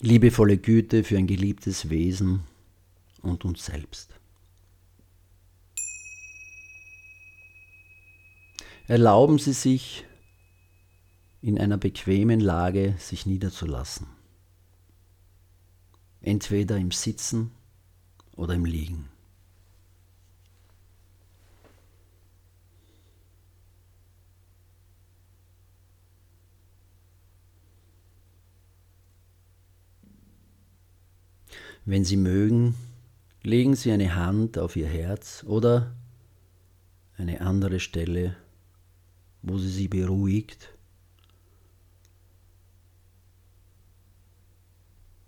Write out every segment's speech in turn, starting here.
liebevolle Güte für ein geliebtes Wesen und uns selbst. Erlauben Sie sich, in einer bequemen Lage sich niederzulassen. Entweder im Sitzen oder im Liegen. Wenn Sie mögen, legen Sie eine Hand auf Ihr Herz oder eine andere Stelle, wo sie sie beruhigt,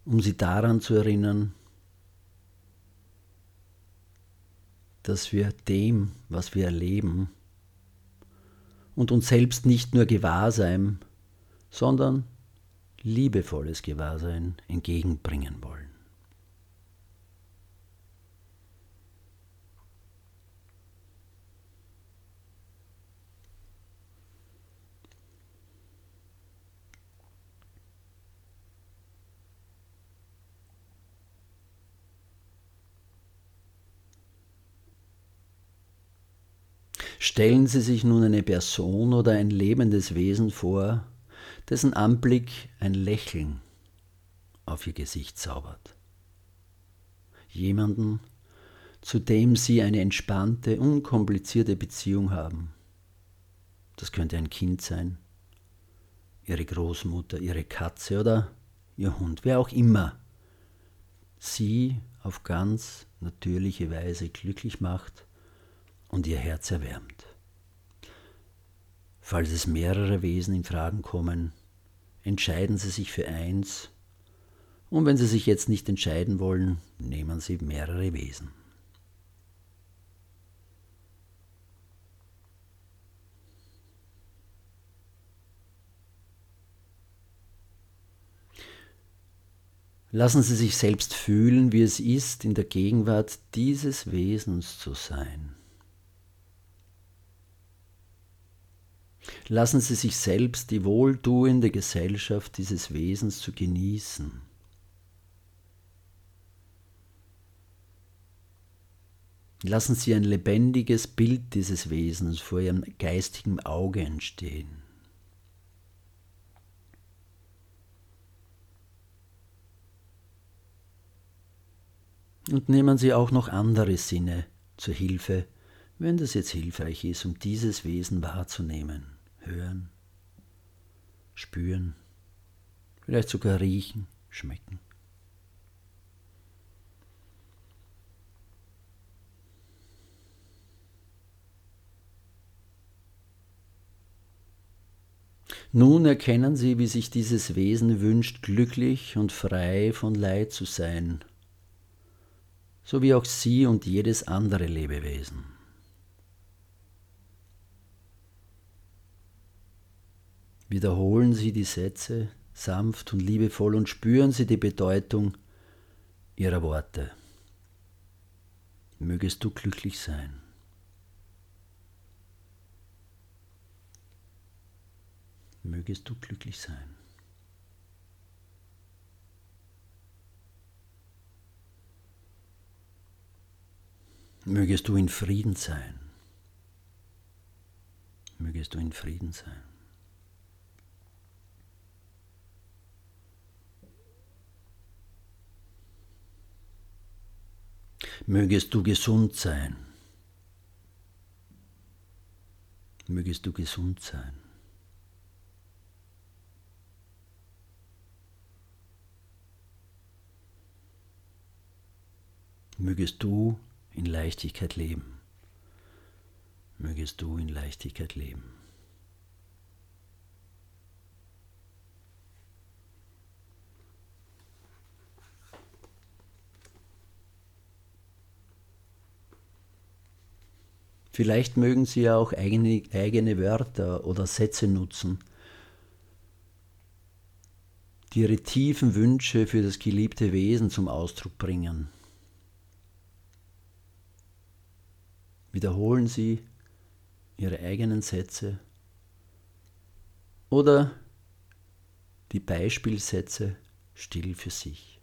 um sie daran zu erinnern, dass wir dem, was wir erleben, und uns selbst nicht nur Gewahrsein, sondern liebevolles Gewahrsein entgegenbringen wollen. Stellen Sie sich nun eine Person oder ein lebendes Wesen vor, dessen Anblick ein Lächeln auf Ihr Gesicht zaubert. Jemanden, zu dem Sie eine entspannte, unkomplizierte Beziehung haben. Das könnte ein Kind sein, Ihre Großmutter, Ihre Katze oder Ihr Hund, wer auch immer Sie auf ganz natürliche Weise glücklich macht und ihr Herz erwärmt. Falls es mehrere Wesen in Fragen kommen, entscheiden Sie sich für eins und wenn Sie sich jetzt nicht entscheiden wollen, nehmen Sie mehrere Wesen. Lassen Sie sich selbst fühlen, wie es ist, in der Gegenwart dieses Wesens zu sein. Lassen Sie sich selbst die wohltuende Gesellschaft dieses Wesens zu genießen. Lassen Sie ein lebendiges Bild dieses Wesens vor Ihrem geistigen Auge entstehen. Und nehmen Sie auch noch andere Sinne zur Hilfe, wenn das jetzt hilfreich ist, um dieses Wesen wahrzunehmen hören, spüren, vielleicht sogar riechen, schmecken. Nun erkennen Sie, wie sich dieses Wesen wünscht, glücklich und frei von Leid zu sein, so wie auch Sie und jedes andere Lebewesen. Wiederholen Sie die Sätze sanft und liebevoll und spüren Sie die Bedeutung Ihrer Worte. Mögest du glücklich sein. Mögest du glücklich sein. Mögest du in Frieden sein. Mögest du in Frieden sein. Mögest du gesund sein. Mögest du gesund sein. Mögest du in Leichtigkeit leben. Mögest du in Leichtigkeit leben. Vielleicht mögen Sie ja auch eigene, eigene Wörter oder Sätze nutzen, die Ihre tiefen Wünsche für das geliebte Wesen zum Ausdruck bringen. Wiederholen Sie Ihre eigenen Sätze oder die Beispielsätze still für sich.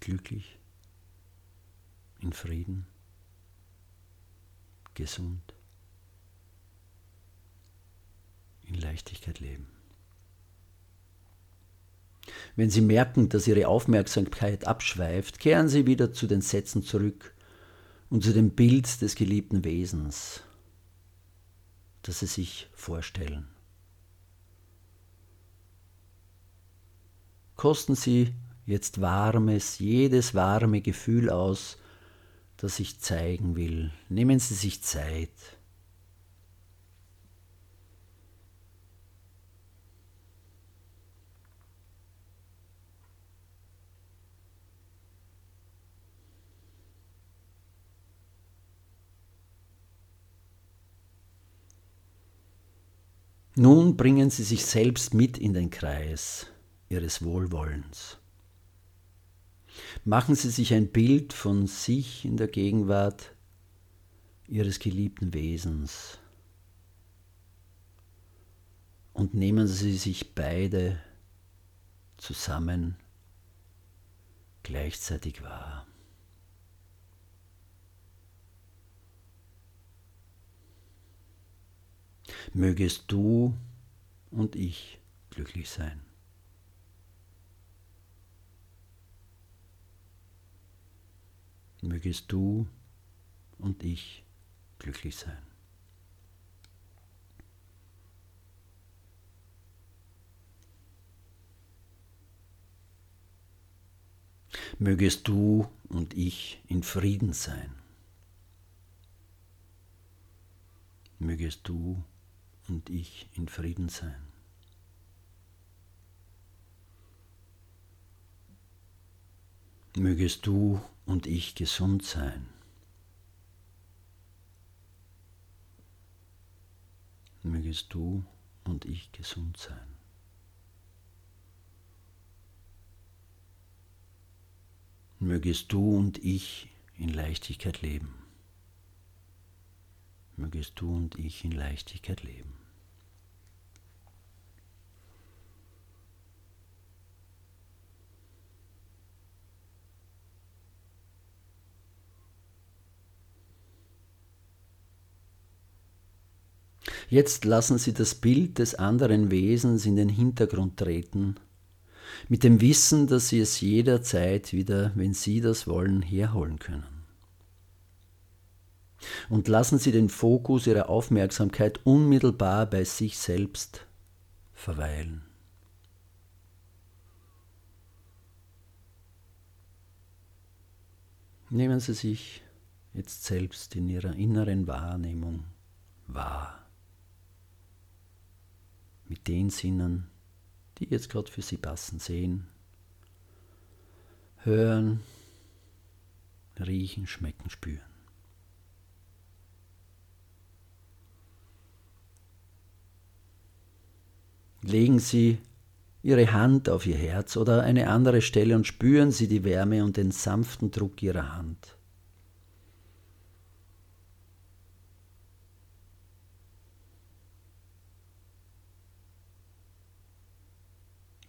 Glücklich, in Frieden, gesund, in Leichtigkeit leben. Wenn Sie merken, dass Ihre Aufmerksamkeit abschweift, kehren Sie wieder zu den Sätzen zurück und zu dem Bild des geliebten Wesens, das Sie sich vorstellen. Kosten Sie jetzt warmes, jedes warme Gefühl aus, das sich zeigen will. Nehmen Sie sich Zeit. Nun bringen Sie sich selbst mit in den Kreis Ihres Wohlwollens. Machen Sie sich ein Bild von sich in der Gegenwart Ihres geliebten Wesens und nehmen Sie sich beide zusammen gleichzeitig wahr. mögest du und ich glücklich sein. Mögest du und ich glücklich sein. Mögest du und ich in Frieden sein. Mögest du und ich in Frieden sein. Mögest du und ich gesund sein. Mögest du und ich gesund sein. Mögest du und ich in Leichtigkeit leben. Mögest du und ich in Leichtigkeit leben. Jetzt lassen Sie das Bild des anderen Wesens in den Hintergrund treten, mit dem Wissen, dass Sie es jederzeit wieder, wenn Sie das wollen, herholen können. Und lassen Sie den Fokus Ihrer Aufmerksamkeit unmittelbar bei sich selbst verweilen. Nehmen Sie sich jetzt selbst in Ihrer inneren Wahrnehmung wahr mit den Sinnen, die jetzt gerade für Sie passen, sehen, hören, riechen, schmecken, spüren. Legen Sie Ihre Hand auf Ihr Herz oder eine andere Stelle und spüren Sie die Wärme und den sanften Druck Ihrer Hand.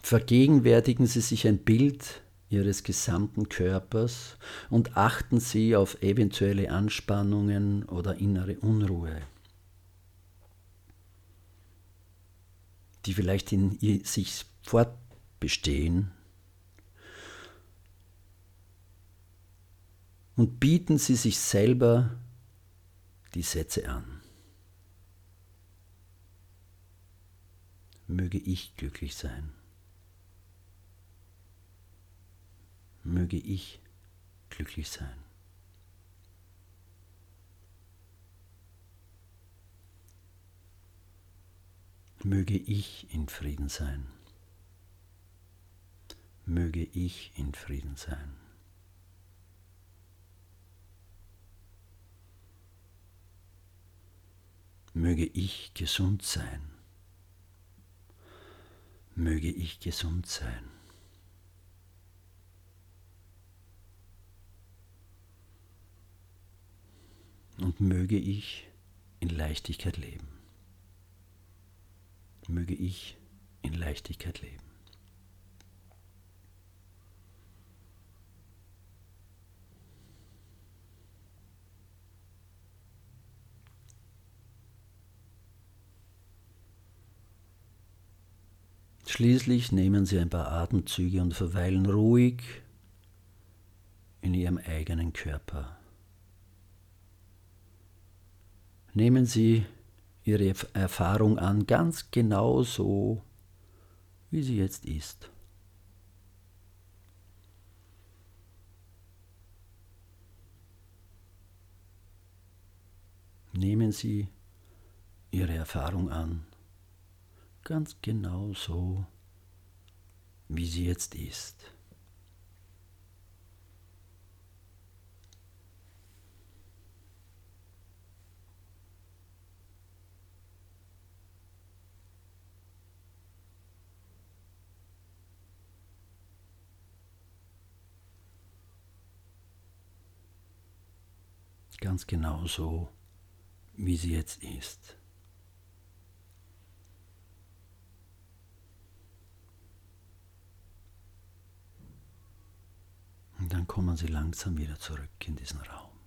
Vergegenwärtigen Sie sich ein Bild Ihres gesamten Körpers und achten Sie auf eventuelle Anspannungen oder innere Unruhe, die vielleicht in sich fortbestehen. Und bieten Sie sich selber die Sätze an. Möge ich glücklich sein. Möge ich glücklich sein. Möge ich in Frieden sein. Möge ich in Frieden sein. Möge ich gesund sein. Möge ich gesund sein. Und möge ich in Leichtigkeit leben. möge ich in Leichtigkeit leben. Schließlich nehmen Sie ein paar Atemzüge und verweilen ruhig in Ihrem eigenen Körper. Nehmen Sie Ihre Erfahrung an, ganz genau so, wie sie jetzt ist. Nehmen Sie Ihre Erfahrung an ganz genau so, wie sie jetzt ist. Ganz genau so, wie sie jetzt ist. Und dann kommen Sie langsam wieder zurück in diesen Raum.